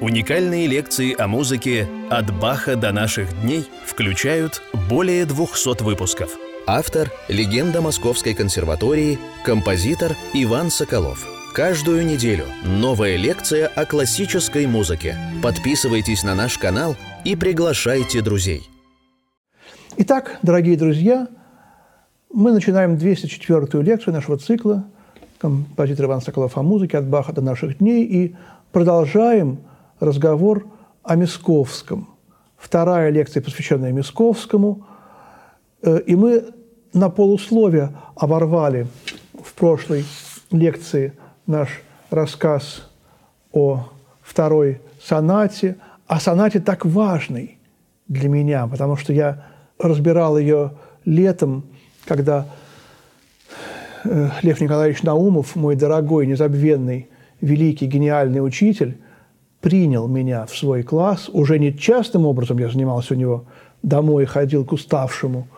Уникальные лекции о музыке «От Баха до наших дней» включают более 200 выпусков. Автор – легенда Московской консерватории, композитор Иван Соколов. Каждую неделю новая лекция о классической музыке. Подписывайтесь на наш канал и приглашайте друзей. Итак, дорогие друзья, мы начинаем 204-ю лекцию нашего цикла «Композитор Иван Соколов о музыке от Баха до наших дней» и продолжаем – разговор о Мисковском. Вторая лекция, посвященная Мисковскому. Э, и мы на полусловие оборвали в прошлой лекции наш рассказ о второй сонате, о сонате так важной для меня, потому что я разбирал ее летом, когда э, Лев Николаевич Наумов, мой дорогой, незабвенный, великий, гениальный учитель, принял меня в свой класс. Уже не частным образом я занимался у него, домой ходил к уставшему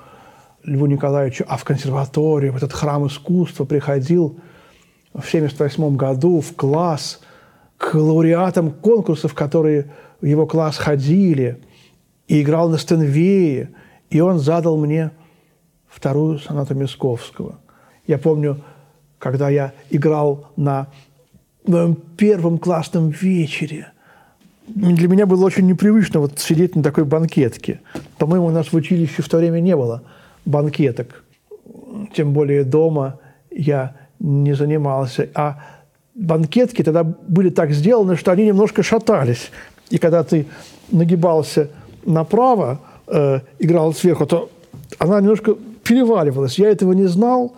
Льву Николаевичу, а в консерваторию, в этот храм искусства приходил в 1978 году в класс к лауреатам конкурсов, которые в его класс ходили, и играл на Стенвее, и он задал мне вторую сонату Мисковского. Я помню, когда я играл на первом классном вечере для меня было очень непривычно вот сидеть на такой банкетке. По-моему, у нас в училище в то время не было банкеток. Тем более дома я не занимался. А банкетки тогда были так сделаны, что они немножко шатались. И когда ты нагибался направо, э, играл сверху, то она немножко переваливалась. Я этого не знал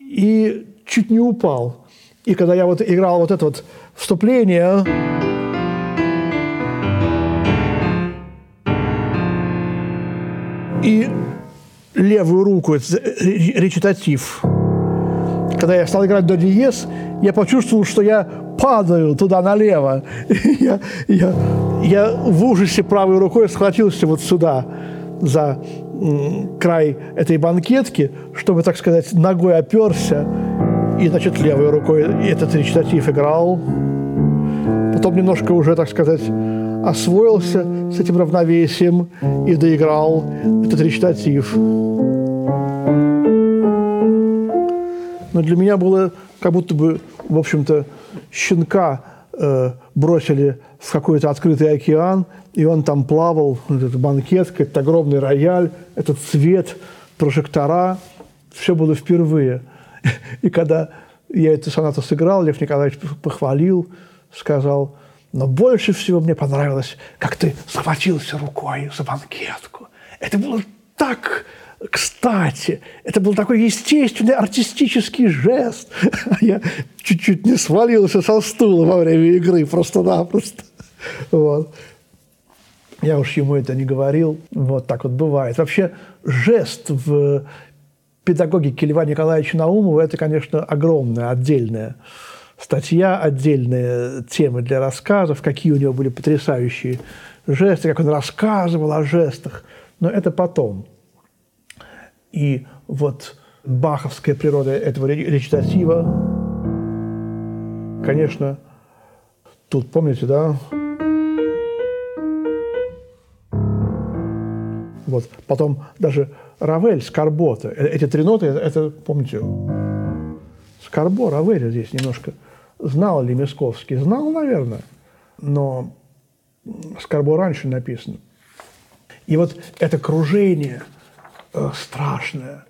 и чуть не упал. И когда я вот играл вот это вот вступление... и левую руку, это речитатив. Когда я стал играть до диез, я почувствовал, что я падаю туда налево. я, я, я в ужасе правой рукой схватился вот сюда, за край этой банкетки, чтобы, так сказать, ногой оперся, и, значит, левой рукой этот речитатив играл. Потом немножко уже, так сказать, освоился с этим равновесием и доиграл этот речитатив. Но для меня было как будто бы, в общем-то, щенка э, бросили в какой-то открытый океан, и он там плавал, этот банкет, этот огромный рояль, этот цвет, прожектора. Все было впервые. И когда я эту сонату сыграл, Лев Николаевич похвалил, сказал – но больше всего мне понравилось, как ты схватился рукой за банкетку. Это было так кстати. Это был такой естественный артистический жест. Я чуть-чуть не свалился со стула во время игры просто-напросто. Вот. Я уж ему это не говорил. Вот так вот бывает. Вообще жест в педагогике Льва Николаевича Наумова – это, конечно, огромное, отдельное статья, отдельные темы для рассказов, какие у него были потрясающие жесты, как он рассказывал о жестах. Но это потом. И вот баховская природа этого речитатива, конечно, тут, помните, да? Вот. Потом даже Равель, Скорбота. Э, эти три ноты, это, помните, Скорбо, Равель здесь немножко – Знал ли Мисковский? Знал, наверное, но Скорбо раньше написано. И вот это кружение э, страшное,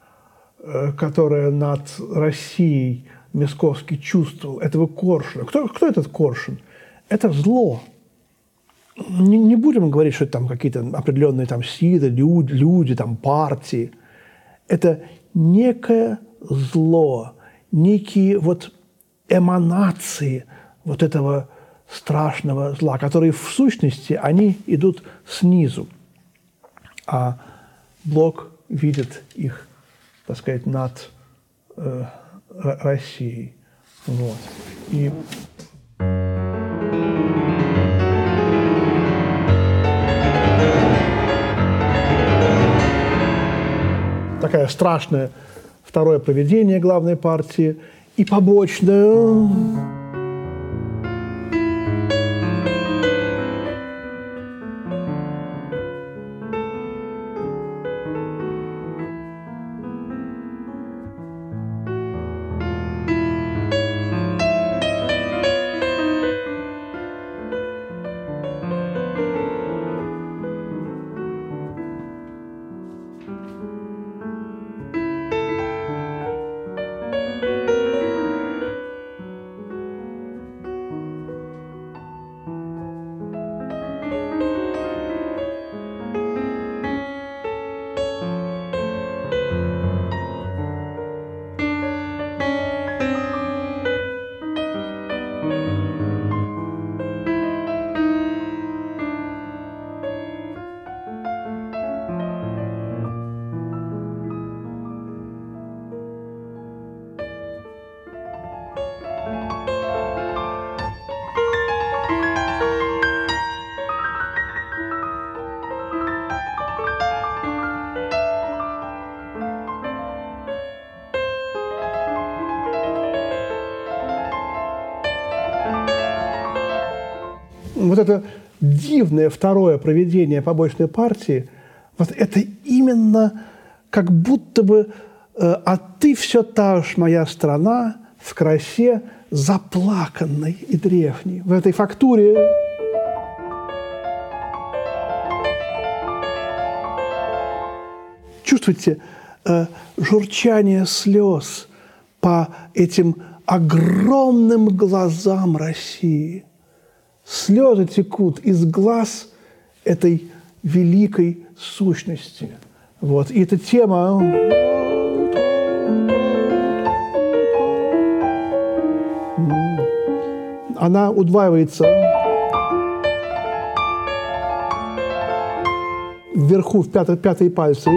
э, которое над Россией Мисковский чувствовал, этого Коршуна. Кто, кто этот Коршун? Это зло. Не, не будем говорить, что это там какие-то определенные там силы, люди, люди, там партии. Это некое зло, некие вот эманации вот этого страшного зла, которые в сущности, они идут снизу, а Блок видит их, так сказать, над э, Россией. Вот. И такая страшная второе проведение главной партии – и побочную. Вот это дивное второе проведение побочной партии, вот это именно как будто бы э, «А ты все та же моя страна в красе заплаканной и древней». В этой фактуре чувствуете э, журчание слез по этим огромным глазам России. Слезы текут из глаз этой великой сущности. Вот. И эта тема она удваивается вверху в пятые, пятые пальцы,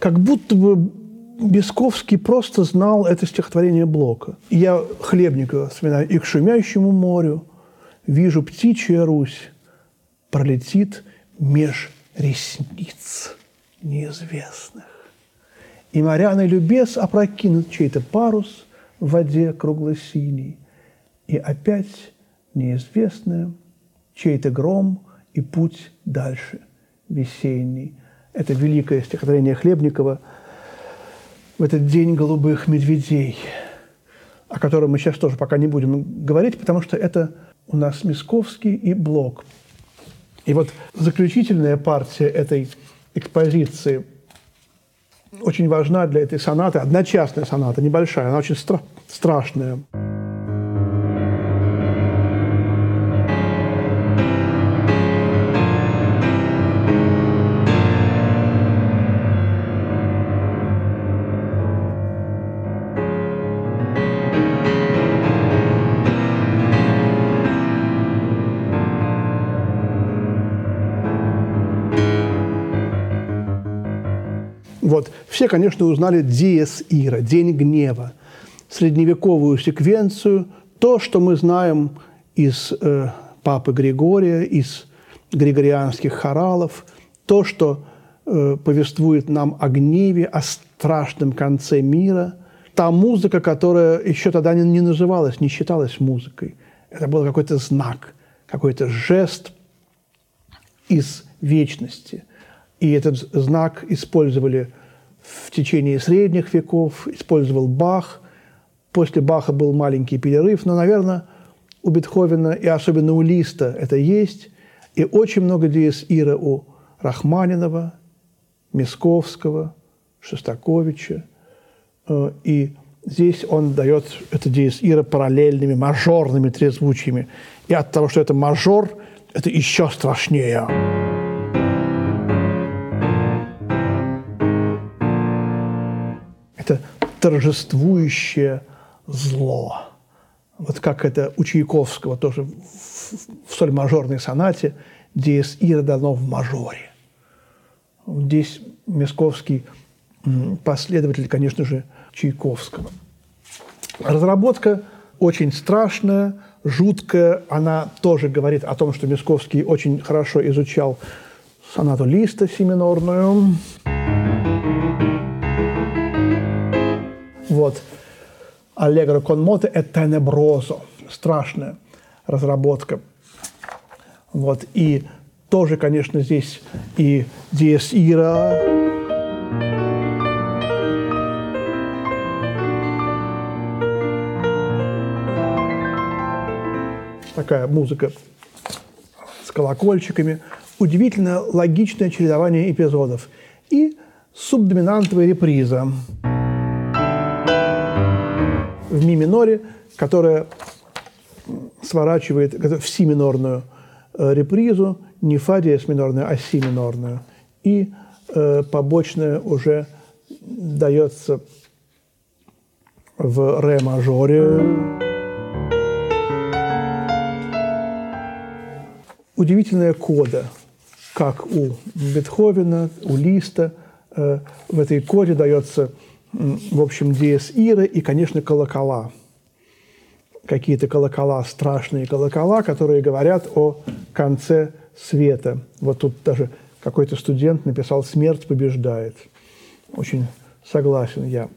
как будто бы Бесковский просто знал это стихотворение Блока. Я Хлебникова вспоминаю. «И к шумящему морю вижу птичья Русь, пролетит меж ресниц неизвестных. И моряный любез опрокинут чей-то парус в воде кругло-синий, и опять неизвестное, чей-то гром и путь дальше весенний. Это великое стихотворение Хлебникова – в этот день голубых медведей, о котором мы сейчас тоже пока не будем говорить, потому что это у нас Мисковский и Блок. И вот заключительная партия этой экспозиции очень важна для этой сонаты, одна частная соната, небольшая, она очень стра- страшная. Все, конечно, узнали Диес Ира, День гнева, средневековую секвенцию, то, что мы знаем из э, Папы Григория, из григорианских хоралов, то, что э, повествует нам о гневе, о страшном конце мира, та музыка, которая еще тогда не, не называлась, не считалась музыкой. Это был какой-то знак, какой-то жест из вечности. И этот знак использовали в течение средних веков, использовал Бах. После Баха был маленький перерыв, но, наверное, у Бетховена и особенно у Листа это есть. И очень много диез ира у Рахманинова, Мисковского, Шостаковича. Э, и здесь он дает это диез ира параллельными мажорными трезвучиями. И от того, что это мажор, это еще страшнее. Торжествующее зло. Вот как это у Чайковского тоже в соль мажорной сонате диез ира дано в мажоре. Здесь Мясковский последователь, конечно же, Чайковского. Разработка очень страшная, жуткая. Она тоже говорит о том, что Мясковский очень хорошо изучал сонату Листа семинорную. Вот. Allegro con moto – это tenebroso, страшная разработка. Вот. И тоже, конечно, здесь и Диес Ира, такая музыка с колокольчиками, удивительно логичное чередование эпизодов и субдоминантовая реприза в ми миноре, которая сворачивает в си минорную э, репризу, не фа диез минорную, а си минорную. И э, побочная уже дается в ре мажоре. Удивительная кода, как у Бетховена, у Листа. Э, в этой коде дается в общем, диез ира и, конечно, колокола. Какие-то колокола, страшные колокола, которые говорят о конце света. Вот тут даже какой-то студент написал «Смерть побеждает». Очень согласен я.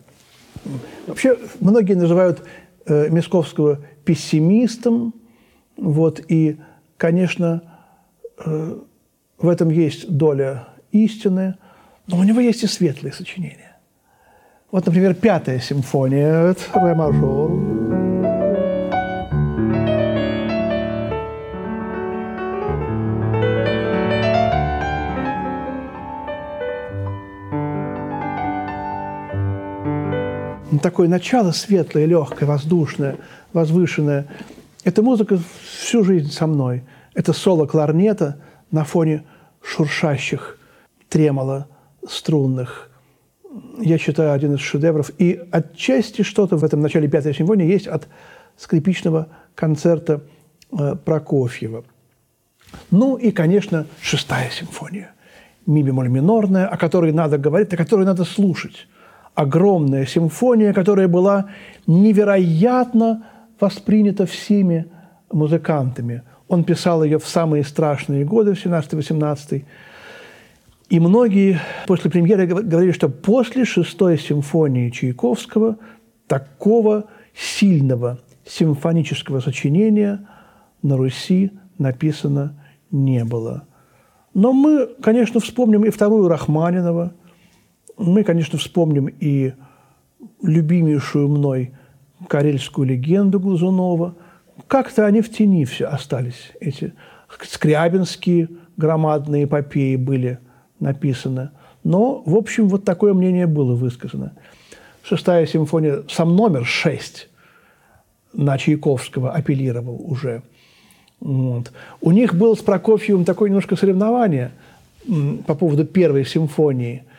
Вообще, многие называют э, Мисковского пессимистом. Вот, и, конечно, э, в этом есть доля истины, но у него есть и светлые сочинения. Вот, например, пятая симфония, это ре мажор. такое начало светлое, легкое, воздушное, возвышенное. Эта музыка всю жизнь со мной. Это соло кларнета на фоне шуршащих тремоло струнных. Я считаю, один из шедевров. И отчасти что-то в этом начале пятой симфонии есть от скрипичного концерта э, Прокофьева. Ну и, конечно, шестая симфония. Ми бемоль минорная, о которой надо говорить, о которой надо слушать огромная симфония, которая была невероятно воспринята всеми музыкантами. Он писал ее в самые страшные годы, в 17-18. И многие после премьеры говорили, что после шестой симфонии Чайковского такого сильного симфонического сочинения на Руси написано не было. Но мы, конечно, вспомним и вторую Рахманинова – мы, конечно, вспомним и любимейшую мной карельскую легенду Глазунова. Как-то они в тени все остались. Эти скрябинские громадные эпопеи были написаны. Но, в общем, вот такое мнение было высказано. Шестая симфония, сам номер шесть на Чайковского апеллировал уже. Вот. У них было с Прокофьевым такое немножко соревнование по поводу первой симфонии –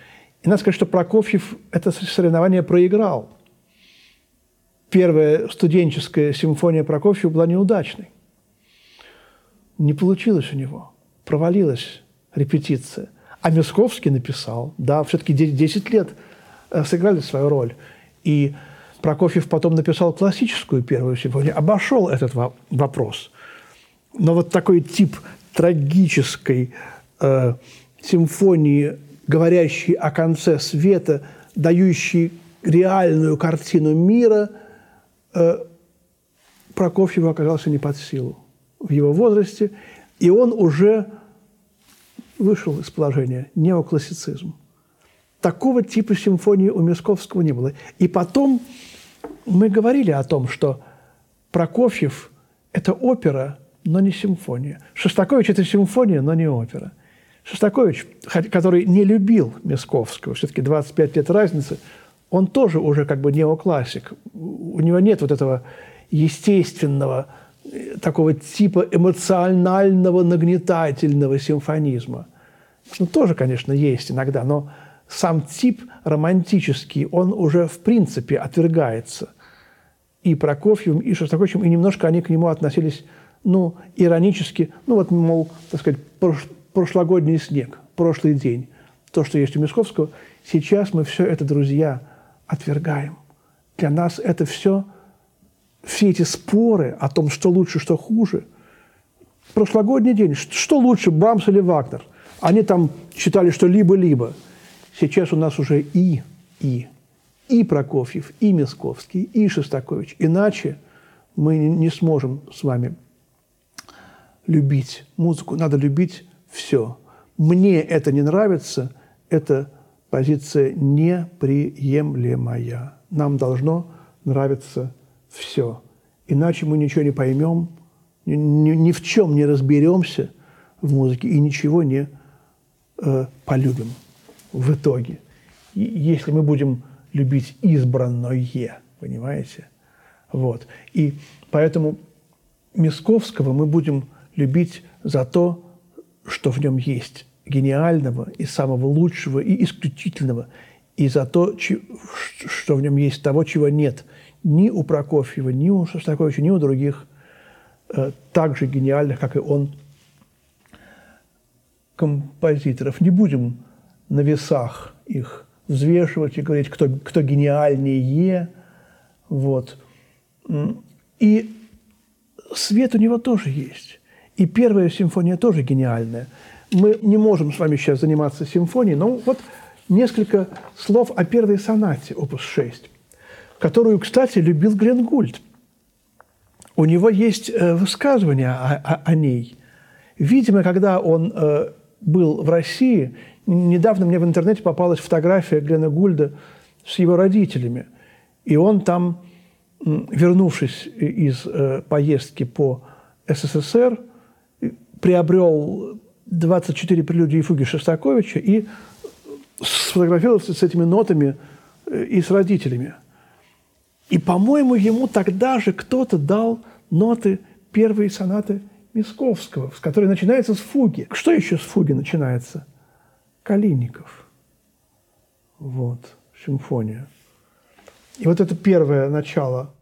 и надо сказать, что Прокофьев это соревнование проиграл. Первая студенческая симфония Прокофьева была неудачной. Не получилось у него. Провалилась репетиция. А Мясковский написал, да, все-таки 10 лет э, сыграли свою роль. И Прокофьев потом написал классическую первую симфонию, обошел этот вопрос. Но вот такой тип трагической э, симфонии говорящий о конце света, дающий реальную картину мира, э, Прокофьеву оказался не под силу в его возрасте, и он уже вышел из положения неоклассицизм. Такого типа симфонии у Мясковского не было. И потом мы говорили о том, что Прокофьев – это опера, но не симфония. Шостакович – это симфония, но не опера – Шостакович, который не любил Мясковского, все-таки 25 лет разницы, он тоже уже как бы неоклассик. У него нет вот этого естественного, такого типа эмоционального нагнетательного симфонизма. Ну, тоже, конечно, есть иногда, но сам тип романтический, он уже в принципе отвергается. И Прокофьевым, и Шостаковичем, и немножко они к нему относились, ну, иронически, ну, вот, мол, так сказать, прошлогодний снег, прошлый день, то, что есть у Мисковского, сейчас мы все это, друзья, отвергаем. Для нас это все, все эти споры о том, что лучше, что хуже. Прошлогодний день, что лучше, Брамс или Вагнер? Они там считали, что либо-либо. Сейчас у нас уже и, и. И Прокофьев, и Мисковский, и Шостакович. Иначе мы не сможем с вами любить музыку. Надо любить все. Мне это не нравится, это позиция неприемлемая. Нам должно нравиться все. Иначе мы ничего не поймем, ни, ни, в чем не разберемся в музыке и ничего не э, полюбим в итоге. И если мы будем любить избранное, понимаете? Вот. И поэтому Мисковского мы будем любить за то, что в нем есть гениального и самого лучшего и исключительного, и за то, что в нем есть того, чего нет ни у Прокофьева, ни у Шостаковича, ни у других э, так же гениальных, как и он, композиторов. Не будем на весах их взвешивать и говорить, кто, кто гениальнее. Вот. И свет у него тоже есть. И первая симфония тоже гениальная. Мы не можем с вами сейчас заниматься симфонией, но вот несколько слов о первой сонате, опус 6, которую, кстати, любил Глен Гульд. у него есть э, высказывание о, о, о ней. Видимо, когда он э, был в России, недавно мне в интернете попалась фотография Глена Гульда с его родителями. И он там, вернувшись из э, поездки по СССР, приобрел 24 прелюдии и фуги Шостаковича и сфотографировался с этими нотами э, и с родителями. И, по-моему, ему тогда же кто-то дал ноты первой сонаты Мисковского, с которой начинается с фуги. Что еще с фуги начинается? Калиников. Вот, симфония. И вот это первое начало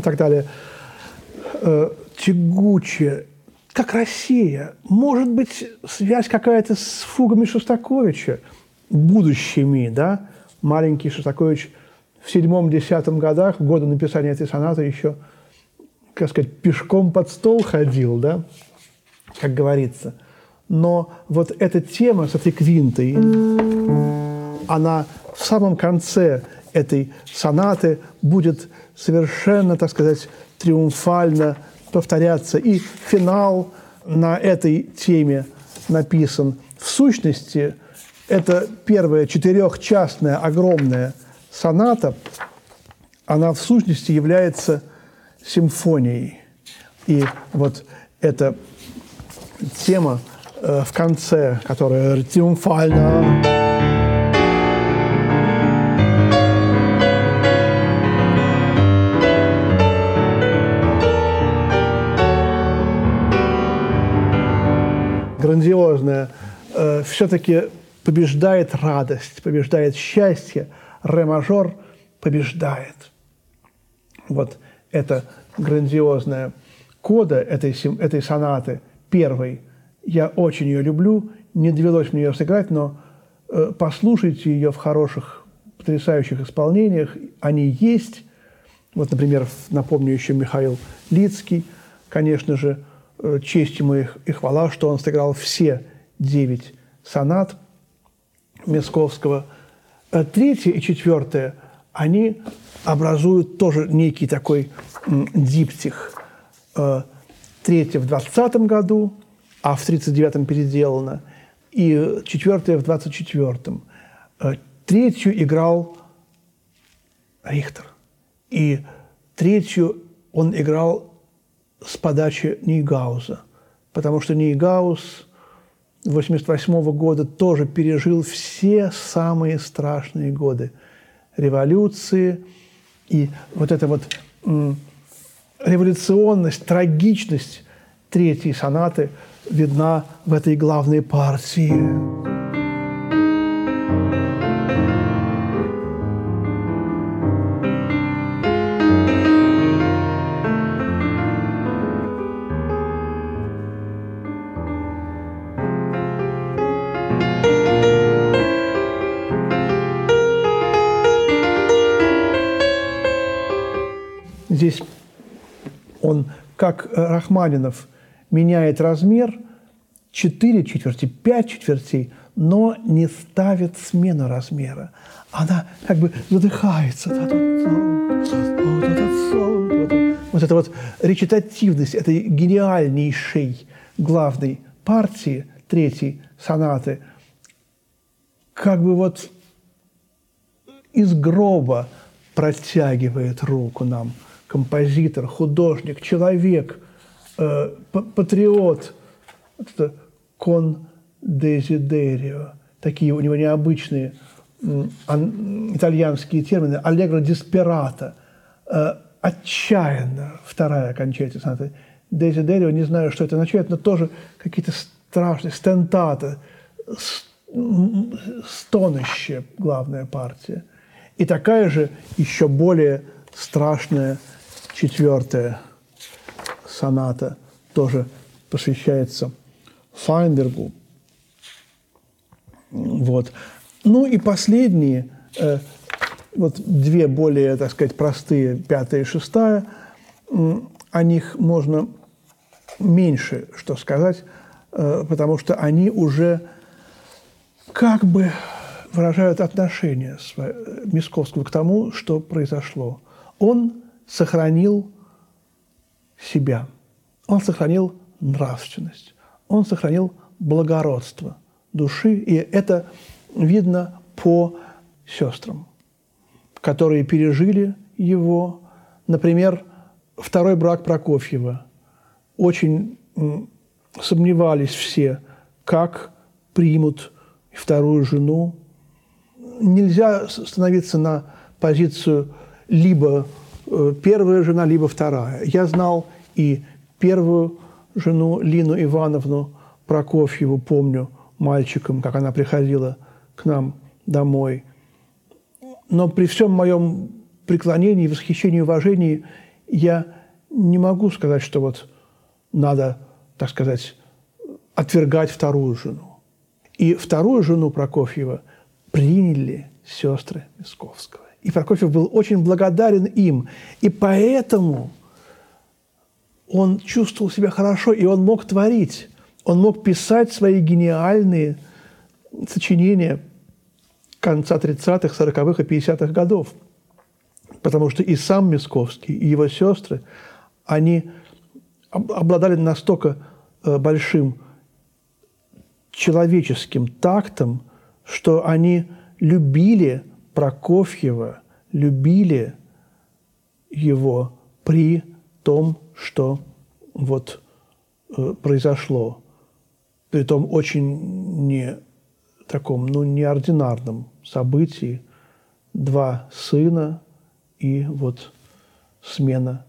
так далее, э, тягучее, как Россия. Может быть, связь какая-то с фугами Шостаковича, будущими, да? Маленький Шостакович в седьмом-десятом годах, в годы написания этой сонаты еще, как сказать, пешком под стол ходил, да, как говорится. Но вот эта тема с этой квинтой, она в самом конце этой сонаты будет совершенно, так сказать, триумфально повторяться. И финал на этой теме написан. В сущности, это первая четырехчастная огромная соната, она в сущности является симфонией. И вот эта тема э, в конце, которая триумфально грандиозное, э, все-таки побеждает радость, побеждает счастье, ре-мажор побеждает. Вот это грандиозная кода этой, этой сонаты, первой. Я очень ее люблю, не довелось мне ее сыграть, но э, послушайте ее в хороших, потрясающих исполнениях. Они есть. Вот, например, напомню еще Михаил Лицкий, конечно же, честь ему и хвала, что он сыграл все девять сонат Московского. Э, третье и четвертое, они образуют тоже некий такой диптих. Э, третье в 20 году, а в 39-м переделано, и четвертое в 24-м. Третью играл Рихтер. И третью он играл с подачи Нейгауза, потому что Нейгаус 1988 года тоже пережил все самые страшные годы революции. И вот эта вот революционность, трагичность третьей сонаты видна в этой главной партии. Как Рахманинов, меняет размер 4 четверти, 5 четвертей, но не ставит смену размера. Она как бы задыхается. Вот эта вот речитативность этой гениальнейшей главной партии, третьей сонаты, как бы вот из гроба протягивает руку нам – композитор, художник, человек, э, патриот, кон дезидерио, такие у него необычные итальянские термины, аллегро диспирата, э, отчаянно, вторая окончательная соната. Дезидерио, не знаю, что это означает, но тоже какие-то страшные, стентата, стонущая главная партия. И такая же еще более страшная четвертая соната тоже посвящается Файнбергу. Вот. Ну и последние, э, вот две более, так сказать, простые, пятая и шестая, о них можно меньше что сказать, э, потому что они уже как бы выражают отношение Мисковского к тому, что произошло. Он сохранил себя, он сохранил нравственность, он сохранил благородство души, и это видно по сестрам, которые пережили его. Например, второй брак Прокофьева. Очень сомневались все, как примут вторую жену. Нельзя становиться на позицию либо первая жена, либо вторая. Я знал и первую жену Лину Ивановну Прокофьеву, помню, мальчиком, как она приходила к нам домой. Но при всем моем преклонении, восхищении, уважении я не могу сказать, что вот надо, так сказать, отвергать вторую жену. И вторую жену Прокофьева приняли сестры Мисковского. И Прокофьев был очень благодарен им. И поэтому он чувствовал себя хорошо, и он мог творить. Он мог писать свои гениальные сочинения конца 30-х, 40-х и 50-х годов. Потому что и сам Мисковский, и его сестры, они обладали настолько э, большим человеческим тактом, что они любили Прокофьева, любили его при том, что вот э, произошло, при том очень не таком, ну, неординарном событии. Два сына и вот смена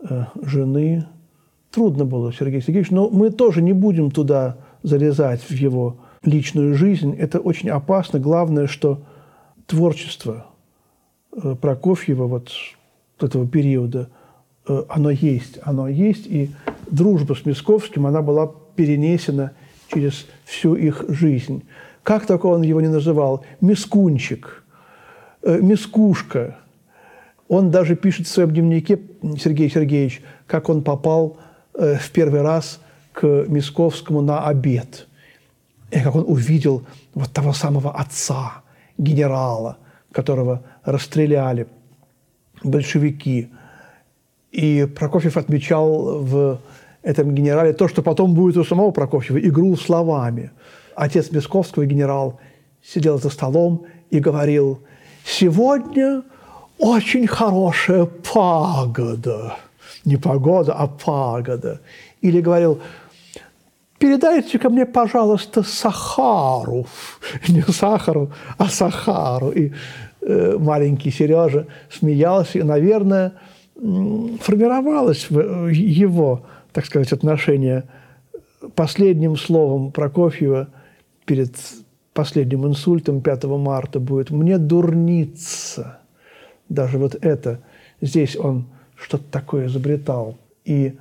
э, жены. Трудно было, Сергей Сергеевич, но мы тоже не будем туда залезать в его личную жизнь. Это очень опасно. Главное, что творчество э, Прокофьева вот этого периода, э, оно есть. Оно есть, и дружба с Мисковским, она была перенесена через всю их жизнь. Как только он его не называл? Мискунчик, э, мискушка. Он даже пишет в своем дневнике, Сергей Сергеевич, как он попал в первый раз к Мисковскому на обед. И как он увидел вот того самого отца, генерала, которого расстреляли большевики. И Прокофьев отмечал в этом генерале то, что потом будет у самого Прокофьева, игру словами. Отец Мисковского, генерал, сидел за столом и говорил, «Сегодня очень хорошая пагода». Не погода, а пагода. Или говорил, передайте ко мне, пожалуйста, Сахару. Не Сахару, а Сахару. И э, маленький Сережа смеялся, и, наверное, формировалось его, так сказать, отношение последним словом Прокофьева перед последним инсультом 5 марта будет «мне дурниться». Даже вот это. Здесь он что-то такое изобретал. И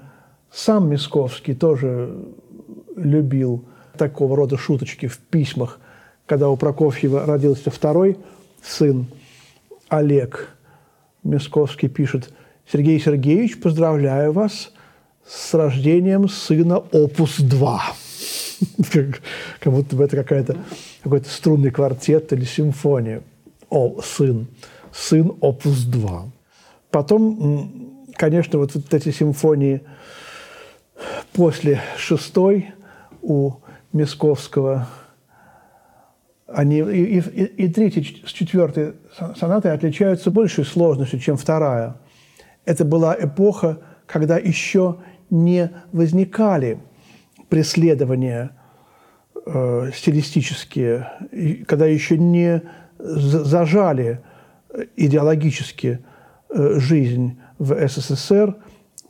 сам Мисковский тоже любил такого рода шуточки в письмах, когда у Прокофьева родился второй сын, Олег. Мисковский пишет, «Сергей Сергеевич, поздравляю вас с рождением сына Опус-2». Как, будто бы это какая-то, какой-то струнный квартет или симфония. О, сын. Сын Опус-2. Потом, конечно, вот, вот эти симфонии после шестой у Мисковского, они и, и, и третья с четвертой сонатой отличаются большей сложностью, чем вторая. Это была эпоха, когда еще не возникали преследования э, стилистические, когда еще не зажали идеологически э, жизнь в СССР,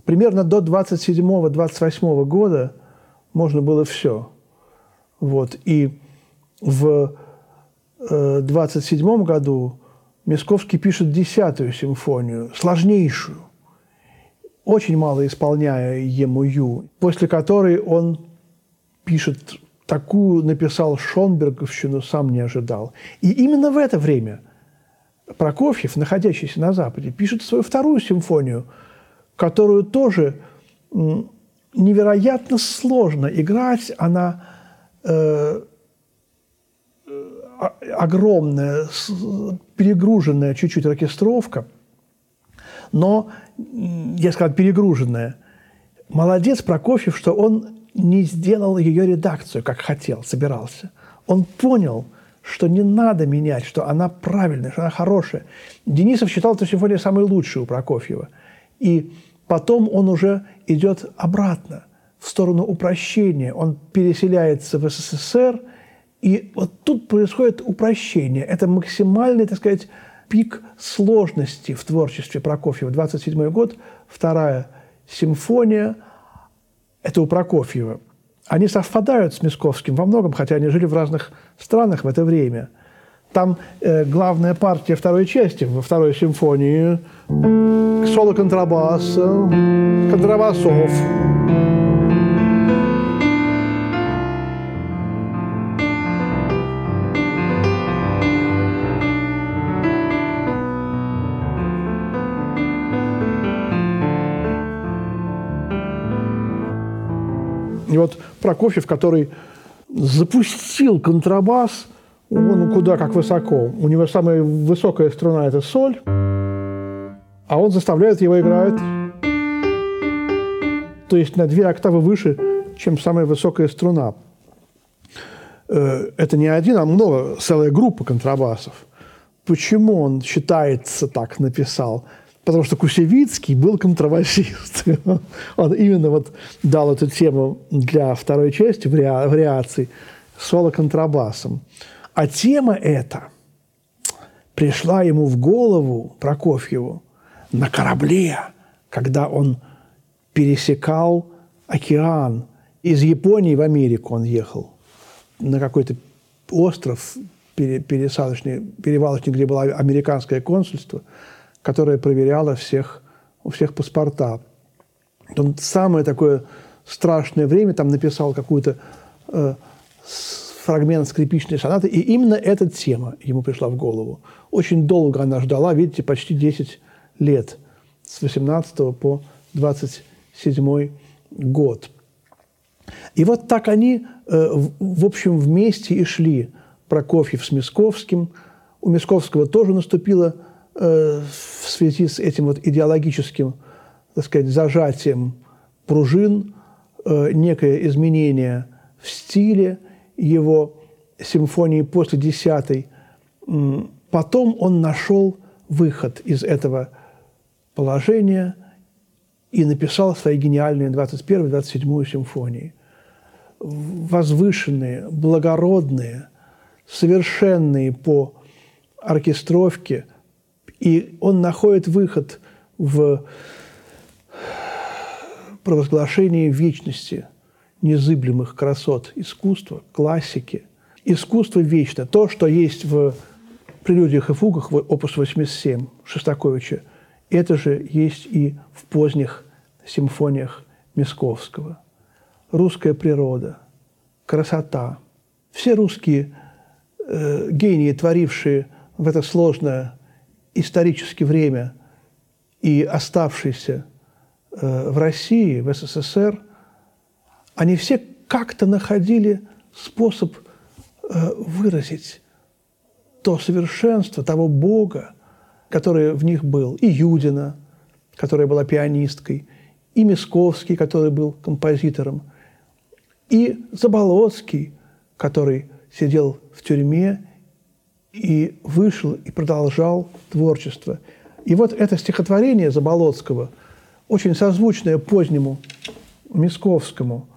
примерно до 27-28 года можно было все. Вот. И в 27 э, году Мисковский пишет десятую симфонию, сложнейшую, очень мало исполняя ему после которой он пишет такую, написал Шонберговщину, сам не ожидал. И именно в это время Прокофьев, находящийся на Западе, пишет свою вторую симфонию, которую тоже невероятно сложно играть. Она э, огромная, перегруженная чуть-чуть оркестровка, но, я сказал, перегруженная. Молодец Прокофьев, что он не сделал ее редакцию, как хотел, собирался. Он понял, что не надо менять, что она правильная, что она хорошая. Денисов считал эту симфонию самой лучшей у Прокофьева. И потом он уже идет обратно, в сторону упрощения. Он переселяется в СССР – и вот тут происходит упрощение. Это максимальный, так сказать, пик сложности в творчестве Прокофьева. 27 год, вторая симфония, это у Прокофьева. Они совпадают с Мисковским во многом, хотя они жили в разных странах в это время. Там э, главная партия второй части, во второй симфонии, соло контрабаса, контрабасов, И вот Прокофьев, который запустил контрабас, он куда как высоко. У него самая высокая струна – это соль, а он заставляет его играть, то есть на две октавы выше, чем самая высокая струна. Э, это не один, а много, целая группа контрабасов. Почему он считается так написал? потому что Кусевицкий был контровасист. Он именно вот дал эту тему для второй части, вариаций, соло-контрабасом. А тема эта пришла ему в голову, Прокофьеву, на корабле, когда он пересекал океан. Из Японии в Америку он ехал на какой-то остров пересадочный, перевалочный, где было американское консульство – которая проверяла всех, у всех паспорта. Он самое такое страшное время там написал какую-то э, фрагмент скрипичной сонаты, и именно эта тема ему пришла в голову. Очень долго она ждала, видите, почти 10 лет, с 18 по 27 год. И вот так они, э, в общем, вместе и шли, Прокофьев с Мисковским. У Мисковского тоже наступила Э, в связи с этим вот идеологическим, так сказать, зажатием пружин, э, некое изменение в стиле его симфонии после десятой. Потом он нашел выход из этого положения и написал свои гениальные 21-27 симфонии. Возвышенные, благородные, совершенные по оркестровке – и он находит выход в провозглашении вечности незыблемых красот искусства, классики. Искусство вечно. То, что есть в прелюдиях и фугах в опус 87 Шостаковича, это же есть и в поздних симфониях Мисковского. Русская природа, красота. Все русские э, гении, творившие в это сложное исторически время и оставшиеся э, в России, в СССР, они все как-то находили способ э, выразить то совершенство того Бога, который в них был. И Юдина, которая была пианисткой, и Мисковский, который был композитором, и Заболоцкий, который сидел в тюрьме и вышел и продолжал творчество. И вот это стихотворение Заболоцкого, очень созвучное позднему Мисковскому,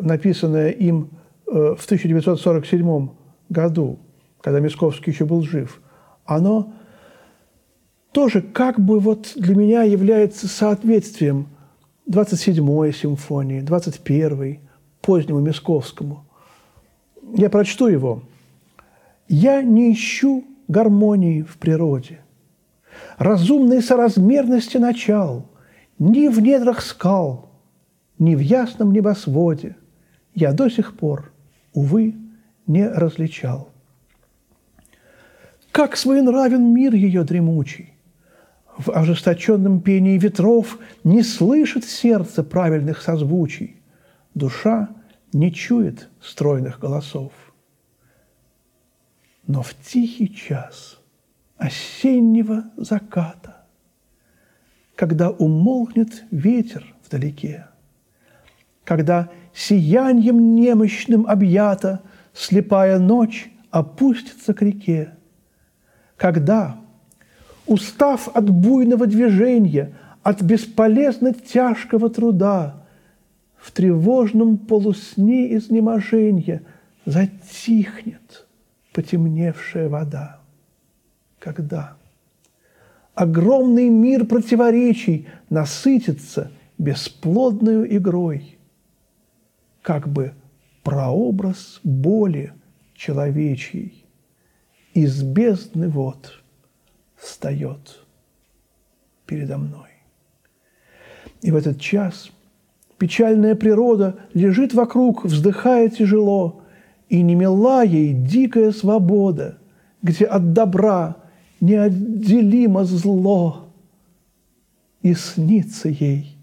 написанное им э, в 1947 году, когда Мисковский еще был жив, оно тоже как бы вот для меня является соответствием 27-й симфонии, 21-й, позднему Мисковскому. Я прочту его. «Я не ищу гармонии в природе, разумной соразмерности начал, ни в недрах скал, ни в ясном небосводе я до сих пор, увы, не различал. Как своенравен мир ее дремучий, в ожесточенном пении ветров не слышит сердце правильных созвучий, душа не чует стройных голосов. Но в тихий час осеннего заката, когда умолкнет ветер вдалеке, когда сиянием немощным объята слепая ночь опустится к реке, когда устав от буйного движения, от бесполезно тяжкого труда, в тревожном полусне изнеможения затихнет потемневшая вода. Когда огромный мир противоречий насытится бесплодной игрой, как бы прообраз боли человечьей из бездны вот – встает передо мной. И в этот час печальная природа лежит вокруг, вздыхая тяжело, и не мила ей дикая свобода, где от добра неотделимо зло, и снится ей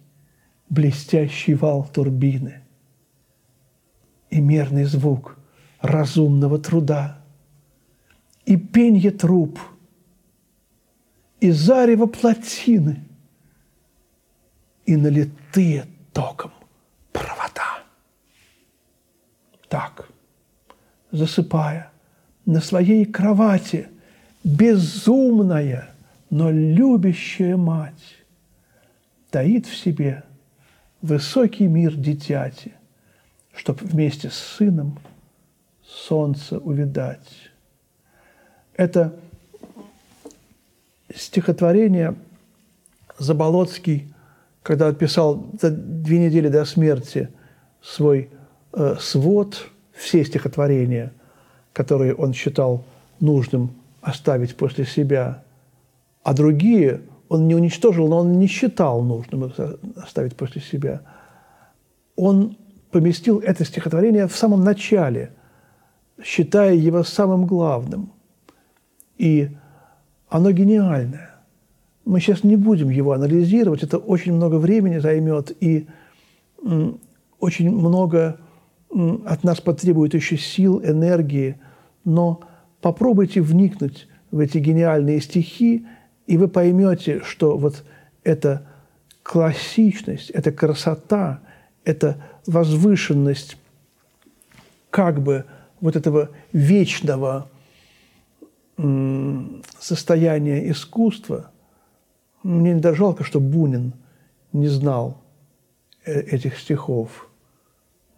блестящий вал турбины и мерный звук разумного труда, и пенье труп – и зарево плотины, и налитые током провода. Так, засыпая на своей кровати, безумная, но любящая мать таит в себе высокий мир дитяти, чтоб вместе с сыном солнце увидать. Это – стихотворение Заболоцкий, когда писал за две недели до смерти свой э, свод, все стихотворения, которые он считал нужным оставить после себя, а другие он не уничтожил, но он не считал нужным оставить после себя. Он поместил это стихотворение в самом начале, считая его самым главным. И оно гениальное. Мы сейчас не будем его анализировать, это очень много времени займет и очень много от нас потребует еще сил, энергии, но попробуйте вникнуть в эти гениальные стихи, и вы поймете, что вот эта классичность, эта красота, эта возвышенность как бы вот этого вечного состояние искусства, мне даже жалко, что Бунин не знал э, этих стихов.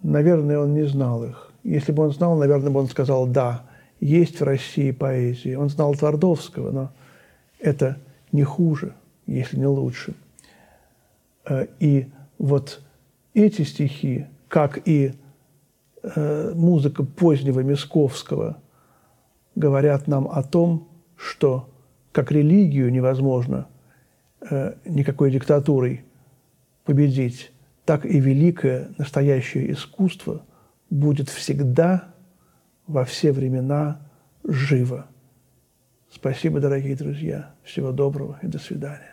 Наверное, он не знал их. Если бы он знал, наверное, бы он сказал, да, есть в России поэзия. Он знал Твардовского, но это не хуже, если не лучше. Э, и вот эти стихи, как и э, музыка позднего Мисковского – говорят нам о том, что как религию невозможно э, никакой диктатурой победить, так и великое настоящее искусство будет всегда, во все времена живо. Спасибо, дорогие друзья. Всего доброго и до свидания.